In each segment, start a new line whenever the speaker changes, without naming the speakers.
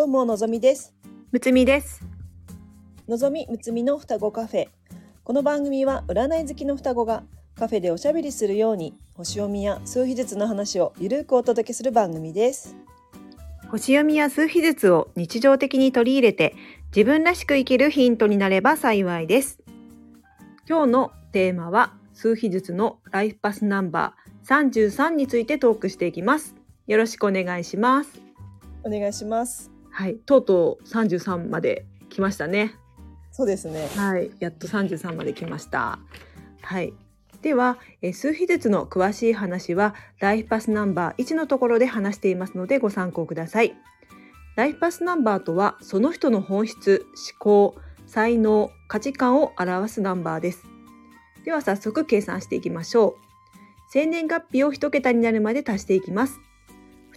どうものぞみです
むつみです。
のぞみむつみの双子カフェこの番組は占い好きの双子がカフェでおしゃべりするように星読みや数秘術の話をゆるくお届けする番組です
星読みや数秘術を日常的に取り入れて自分らしく生きるヒントになれば幸いです。今日のテーマは数秘術のライフパスナンバー33についてトークしていきます。よろしくお願いします。
お願いします
はい、とうとう33まで来ましたね。
そうですね
はい、やっと33まで来ました。はい。では、えー数秘術の詳しい話はライフパスナンバー1のところで話していますのでご参考ください。ライフパスナンバーとはその人の本質、思考、才能、価値観を表すナンバーです。では早速計算していきましょう。生年月日を1桁になるまで足していきます。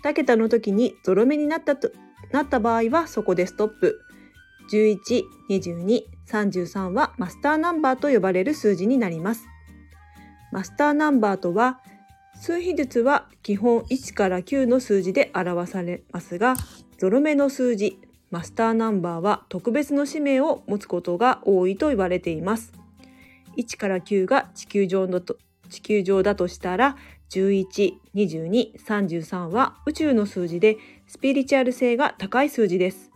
2桁の時にゾロ目になったとなった場合はそこでストップ。11、22、33はマスターナンバーと呼ばれる数字になります。マスターナンバーとは、数比術は基本1から9の数字で表されますが、ゾロ目の数字、マスターナンバーは特別の使命を持つことが多いと言われています。1から9が地球上のと地球上だとしたら、11、22、33は宇宙の数字でスピリチュアル性が高い数字です。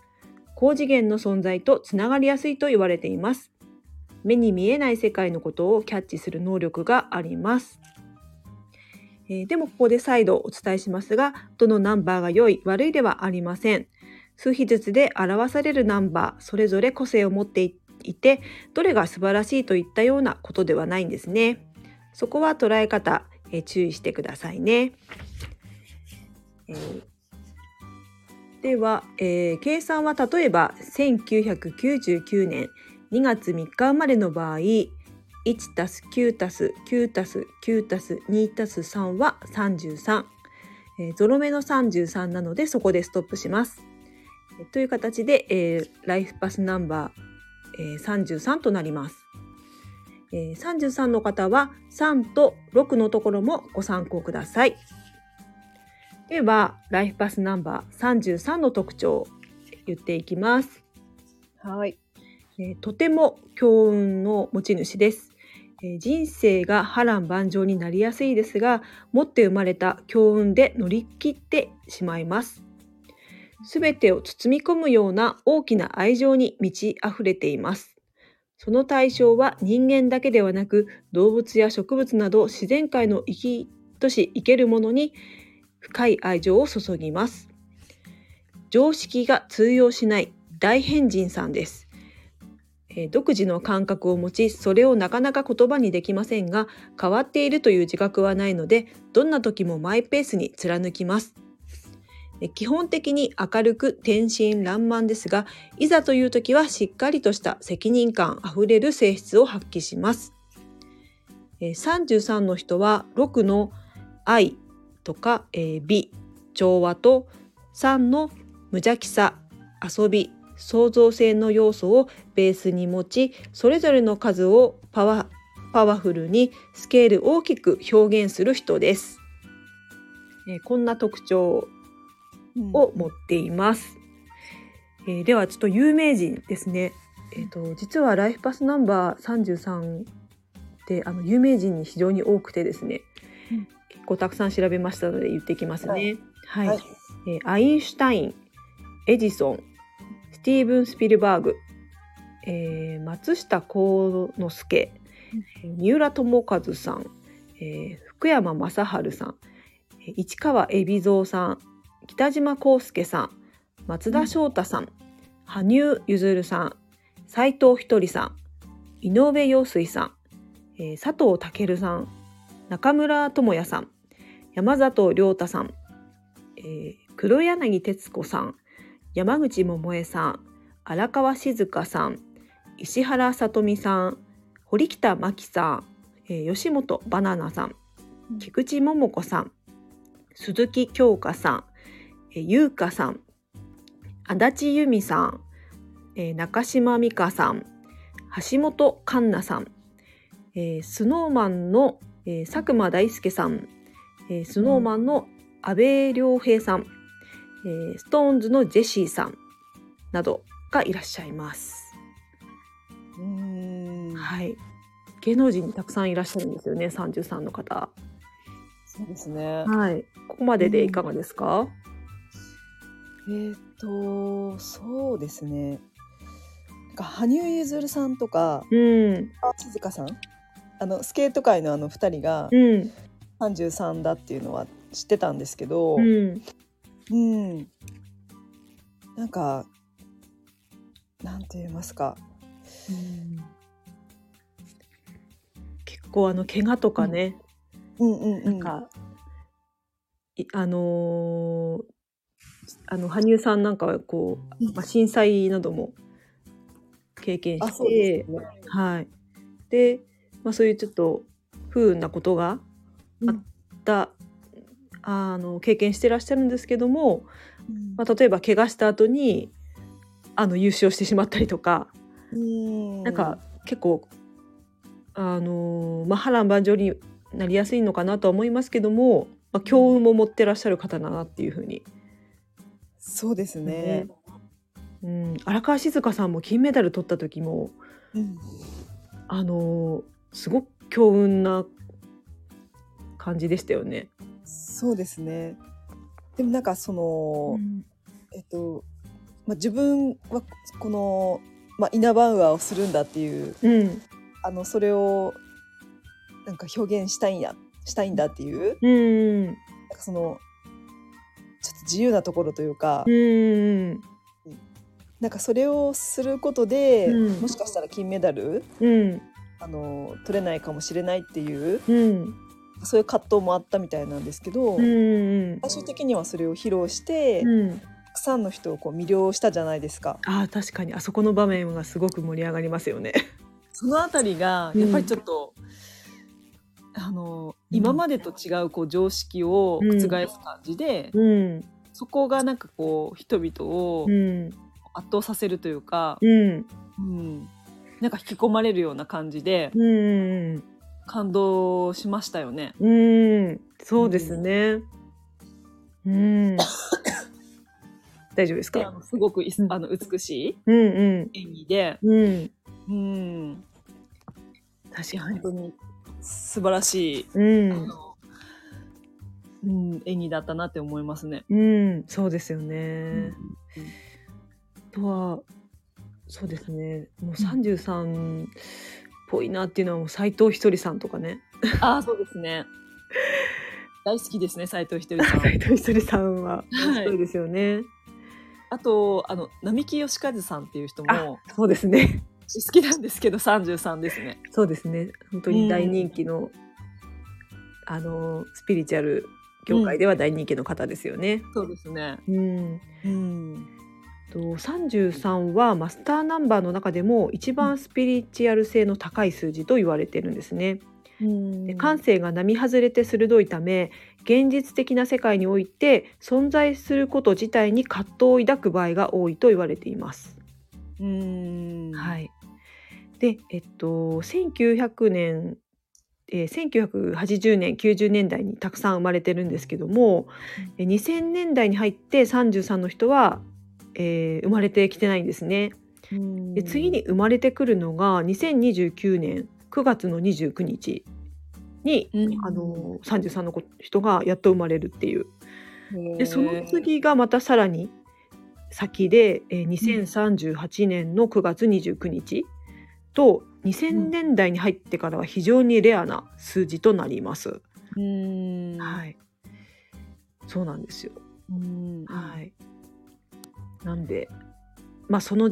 高次元の存在とつながりやすいと言われています。目に見えない世界のことをキャッチする能力があります。えーでもここで再度お伝えしますが、どのナンバーが良い悪いではありません。数比術で表されるナンバー、それぞれ個性を持っていて、どれが素晴らしいといったようなことではないんですね。そこは捉え方、えー注意してくださいね。えーでは、えー計算は例えば1999年2月3日生まれの場合1たす9たす9たす9たす2たす3は33、えーゾロ目の33なのでそこでストップします。えーという形で、えーライフパスナンバー、えー33となります。えー33の方は3と6のところもご参考ください。では、ライフパスナンバー33の特徴を言っていきます。
はい
えーとても強運の持ち主です、えー人生が波乱万丈になりやすいですが、持って生まれた強運で乗り切ってしまいます。すべてを包み込むような大きな愛情に満ち溢れています。その対象は人間だけではなく動物や植物など自然界の生きとし生けるものに深い愛情を注ぎます。常識が通用しない大変人さんです。独自の感覚を持ちそれをなかなか言葉にできませんが変わっているという自覚はないのでどんな時もマイペースに貫きます。基本的に明るく天真爛漫ですがいざという時はしっかりとした責任感あふれる性質を発揮します。33の人は6の愛とか、えー美調和と3の無邪気さ遊び創造性の要素をベースに持ちそれぞれの数をパワパワフルにスケール大きく表現する人です。えーこんな特徴を持っています。えーではちょっと有名人ですね。えー、と実はライフパスナンバー33ってあの有名人に非常に多くてですね、構たくさん調べましたので言っていきますね。はい、
はい。
えーアインシュタイン、エジソン、スティーブン・スピルバーグ、えー松下幸之助、えー三浦友和さん、えー福山雅治さん、えー市川海老蔵さん、北島康介さん、松田翔太さん、羽生結弦さん、斉藤ひとりさん、井上陽水さん、えー佐藤健さん、中村智也さん、山里亮太さん、えー黒柳徹子さん、山口百恵さん、荒川静香さん、石原さとみさん、堀北真希さん、えー吉本バナナさん、菊池桃子さん、鈴木京香さん、えー優香さん、足立由美さん、えー中島美嘉さん、橋本環奈さん、えー、スノーマンの、えー佐久間大介さん、えー、 Snow Man の阿部亮平さん、えー、 SixTONES のジェシーさん、などがいらっしゃいます。はい。芸能人にたくさんいらっしゃるんですよね、33の方。
そうですね。
はい。ここまででいかがですか？
えーっとそうですね。なんか羽生結弦さんとか
うん。
あ静香さん？あのスケート界のあの二人が
うん。
33だっていうのは知ってたんですけど、
うん。
うん、なんかなんて言いますか、
結構あの怪我とかね、
うんうんうん、
なんかいあのーあの羽生さんなんかはこう、
うん
まあ、震災なども経験して
すね。
はい。で、まあ、そういうちょっと不運なことが
うん
あったあの経験してらっしゃるんですけども、
うん。
まあ、例えば怪我した後にあの優勝してしまったりとか、
うん。
なんか結構あのーまあ、波乱万丈になりやすいのかなとは思いますけども、まあ、強運も持ってらっしゃる方だなっていうふうに、
そうですね。
うん、荒川静香さんも金メダル取った時も
うん。
あのーすごく強運な感じでしたよね。
そうですね。でもなんかその、えっと、まあ、自分はこの、まあ、イナバウアーをするんだっていう
うん、
あのそれをなんか表現したいんやしたいんだっていう
うん、
なんかそのちょっと自由なところというか、
うん、
なんかそれをすることで、
うん。
もしかしたら金メダル
うん、
あの取れないかもしれないっていう
うん、
そういう葛藤もあったみたいなんですけど、
うん、
最終的にはそれを披露して、
うん、
たくさんの人をこう魅了したじゃないですか。
ああ確かに。あそこの場面がすごく盛り上がりますよね。
そのあたりが
うん。
やっぱりちょっと、あの今までと違うこう常識を覆す感じで、
うん、
そこがなんかこう人々を
うん、
圧倒させるというか、
うん、
うん。なんか引き込まれるような感じで
うん、
感動しましたよね。
うん、そうですね。うん。大丈夫ですか？
すごくあの美し
うん、うん、
い演技で、
うん。
うん、
確かに。
本当に素晴らしい、
うん、
うん、演技だったなって思いますね。
うん、そうですよね。
うん
あとは。そうですね。もう三十三っぽいなっていうのはもう斉藤ひとりさんとかね。
ああ、そうですね。大好きですね、斉藤ひとりさん。
斉藤ひとりさんは
はい
そうですよね。
あと、あの、並木義和さんっていう人も
そうですね。
好きなんですけど、33ですね。
そうですね。本当に大人気の、あのスピリチュアル業界では大人気の方ですよね。
そうですね。
うん。
うん。
と33はマスターナンバーの中でも一番スピリチュアル性の高い数字と言われてるんですね。で感性が並外れて鋭いため現実的な世界において存在すること自体に葛藤を抱く場合が多いと言われています。
うん。
はい、でえっと1900年えー1980年90年代にたくさん生まれてるんですけども、えー2000年代に入って33の人は、えー生まれてきてないんですね。
うん
で次に生まれてくるのが2029年9月の29日に、
うん
あの33の子人がやっと生まれるっていうでその次がまたさらに先で、えー2038年の9月29日と2000年代に入ってからは非常にレアな数字となります。
うん。
はい、そうなんですよ。
うん。
はい。なんで、まあその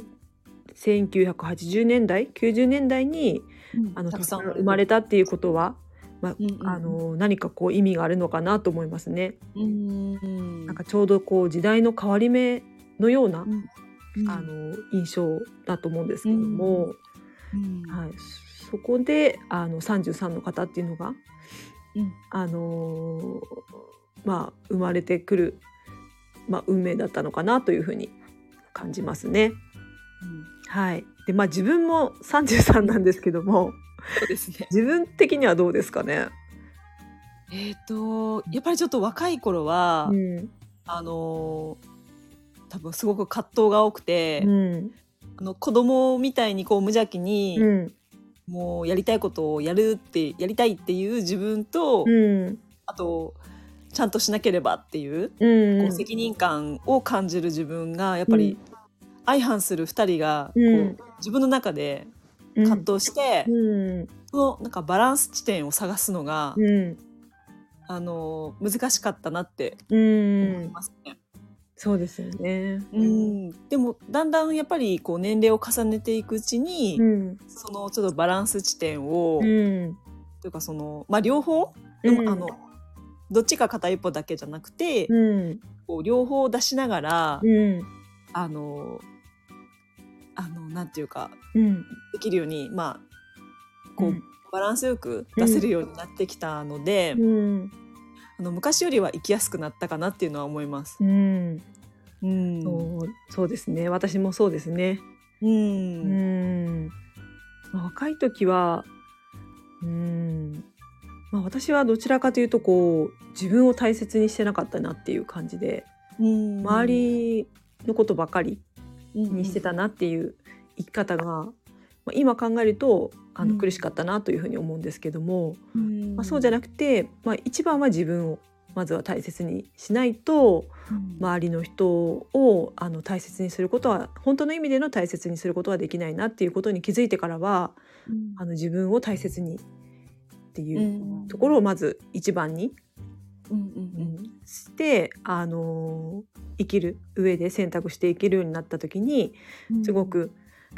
1980年代、90年代に
うん。
あの
たくさん
生まれたっていうことは、まあ
うんうん。うん
あの何かこう意味があるのかなと思いますね。
うん。
なんかちょうどこう時代の変わり目のような、
うん、
あの印象だと思うんですけども、
うん、
はい、そこであの33の方っていうのが、
うん。
あのーまあ生まれてくる、まあ、運命だったのかなというふうに感じますね。はい、でまあ自分も33なんですけども
そうですね。
自分的にはどうですかね？
えっ、と、やっぱりちょっと若い頃は、
うん
あのー多分すごく葛藤が多くて、
うん
あの子供みたいにこう無邪気に、
うん
もうやりたいことをやるってやりたいっていう自分と、
うん
あとちゃんとしなければっていう,、
うん。
こう責任感を感じる自分がやっぱり相反する2人がこう、
うん。
自分の中で葛藤して、
うん。
そのなんかバランス地点を探すのが、
うん。
あの難しかったなって
う
思い
ん
ますね。
そうですよね。
うん、でもだんだんやっぱりこう年齢を重ねていくうちに、
うん。
そのちょっとバランス地点を、
うん。
というかそのまあ両方、
うん。
あのどっちか片一歩だけじゃなくて、
うん。
こう両方出しながら、
うん。
あのあのなんていうか
うん。
できるようにまあこう、
うん。
バランスよく出せるようになってきたので、
うん。
あの昔よりは生きやすくなったかなっていうのは思います。
うん。
うん。
そうそうですね。私もそうですね。
う
うんん。まあ若い時はうんまあ私はどちらかというとこう自分を大切にしてなかったなっていう感じで
うん。
周りのことばかり
に
にしてたなっていう生き方が、まあ、今考えるとあ
うん。
の苦しかったなというふうに思うんですけども、
うん。
まあ、そうじゃなくて、まあ、一番は自分をまずは大切にしないと
まあ
周りの人をあの大切にすることは本当の意味での大切にすることはできないなっていうことに気づいてからはあの自分を大切にっていうところをまず一番に、
うん
うんしてあの生きる上で選択していけるようになった時に
うん。
すごく、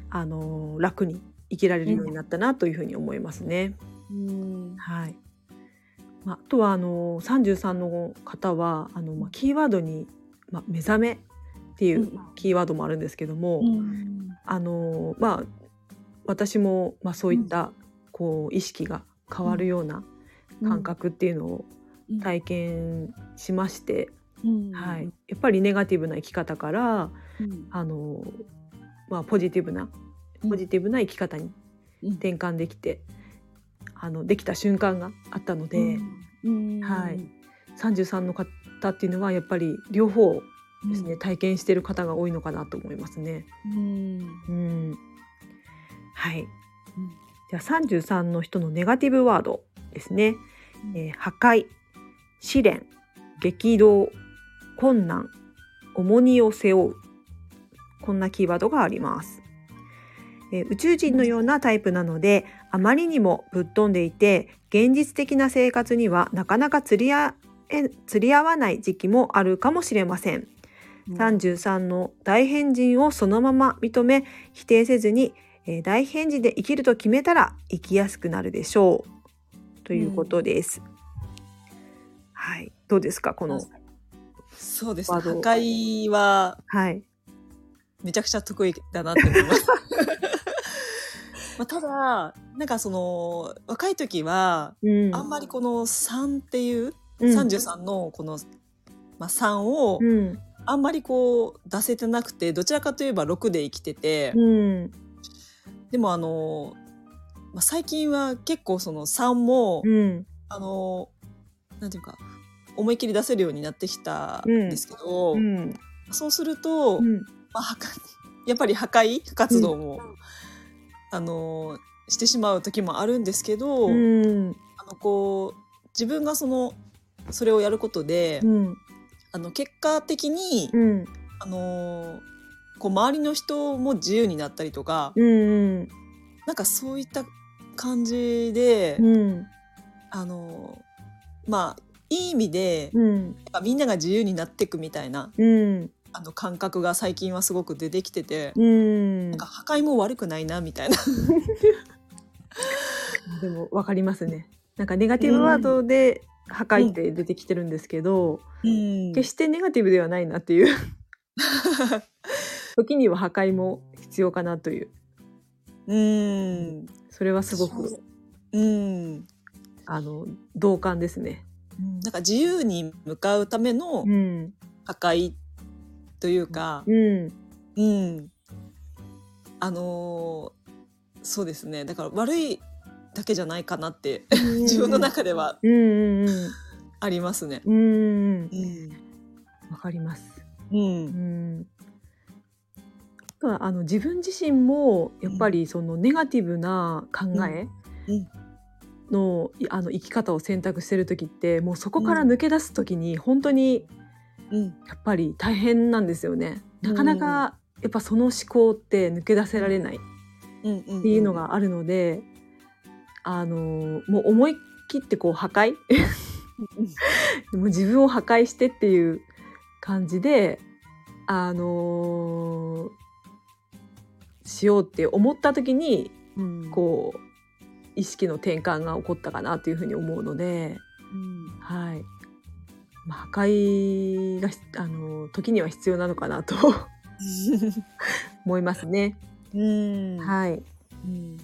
あの楽に生きられるようになったなというふうに思いますね。
うん。
はい。まあ、あとはあの33の方はあの、まあ、キーワードに、まあ、目覚めっていううん。キーワードもあるんですけども、
うん
あのまあ私も、まあ、そういった、こう意識が変わるような感覚っていうのを
うん。
体験しまして、
うん。
はい、やっぱりネガティブな生き方から
うん。
あの、まあ、ポジティブな
うん。
ポジティブな生き方に
うん。
転換できて、あのできた瞬間があったので、
うん。
はい。33の方っていうのはやっぱり両方ですね、体験している方が多いのかなと思いますね。
うん。
うん、はい。じゃあ33の人のネガティブワードですね。えー破壊、試練、激動、困難、重荷を背負う。こんなキーワードがあります。えー宇宙人のようなタイプなので、あまりにもぶっ飛んでいて、現実的な生活にはなかなか釣り合え釣り合わない時期もあるかもしれません。33の大変人をそのまま認め否定せずに、えー大変人で生きると決めたら生きやすくなるでしょう。ということです。はい、どうですかこの
そうです。ね破壊は
はい、
めちゃくちゃ得意だなって思います。まあただなんかその若い時は
うん。
あんまりこの3っていう、
うん。
33のこの、まあ、3を
うん。
あんまりこう出せてなくてどちらかといえば6で生きてて、
うん
でもあの、まあ、最近は結構その3も、
うん。
あのなんていうか思い切り出せるようになってきたん。ですけど、
うん。
そうすると、
うん。
まあ、やっぱり破壊活動も、あのしてしまう時もあるんですけど、
うん。
あのこう自分がそのそれをやることで、
うん。
あの結果的に、
うん。
あのこう周りの人も自由になったりとか、
うん
なんかそういった感じで、
うん。
あのまあいい意味で、
うん。
みんなが自由になっていくみたいな
うん。
あの感覚が最近はすごく出てきてて、
うん。
なんか破壊も悪くないなみたいな。
でもわかりますね。なんかネガティブワードで破壊って出てきてるんですけど、
うん。
決してネガティブではないなっていう 時には破壊も必要かなという。
うん。
それはすごく
うん。
あの同感ですね。
なんか自由に向かうための
うん。
破壊というか、
うん。
うん、あのーそうですね。だから悪いだけじゃないかなって自分の中では
うんうんうん。
ありますね。
うんうんかります。
う
うんんとはあの自分自身もやっぱりそのネガティブな考え
うん。
の,、いあの生き方を選択してる時ってもうそこから抜け出す時に本当に
うん。
やっぱり大変なんですよね。なかなかやっぱその思考って抜け出せられないっていうのがあるので、あのもう思い切ってこう破壊 もう自分を破壊してっていう感じであのしようって思った時に
うん。
こう意識の転換が起こったかなというふうに思うので、
うん。
はい。まあ、破壊がひあの時には必要なのかなと 思いますね。
うん。
はい、
うん。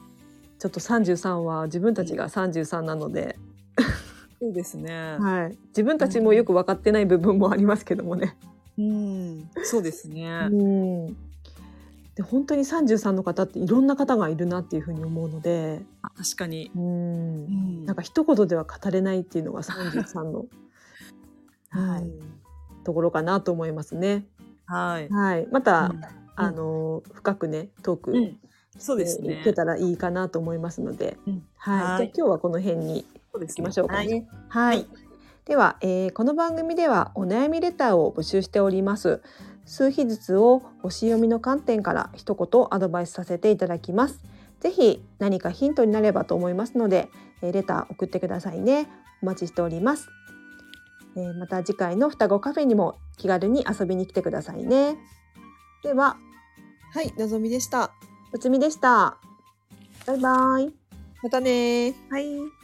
ちょっと33は自分たちが33なので、
そうですね。
はい、自分たちもよく分かってない部分もありますけどもね。
うん、そうですね。
うんで本当に33の方っていろんな方がいるなっていうふうに思うので、
あ確かに。
うん。
うん。
なんか一言では語れないっていうのが33の、はい。ところかなと思いますね。
はい。
はい、また、
うん。
あの深くねトーク、
うん、そうですね。
えーい。けたらいいかなと思いますので、
うん。
はい、
はい。
じゃあ今日はこの辺に行きましょうか
はい
ね。はい、
はい。
では、えーこの番組ではお悩みレターを募集しております。数日ずつを星読みの観点から一言アドバイスさせていただきます。ぜひ何かヒントになればと思いますので、えーレター送ってくださいね。お待ちしております。えーまた次回の双子カフェにも気軽に遊びに来てくださいね。では、
はい、のぞみでした。
うつみでした。バイバイ。
またねー。
はい。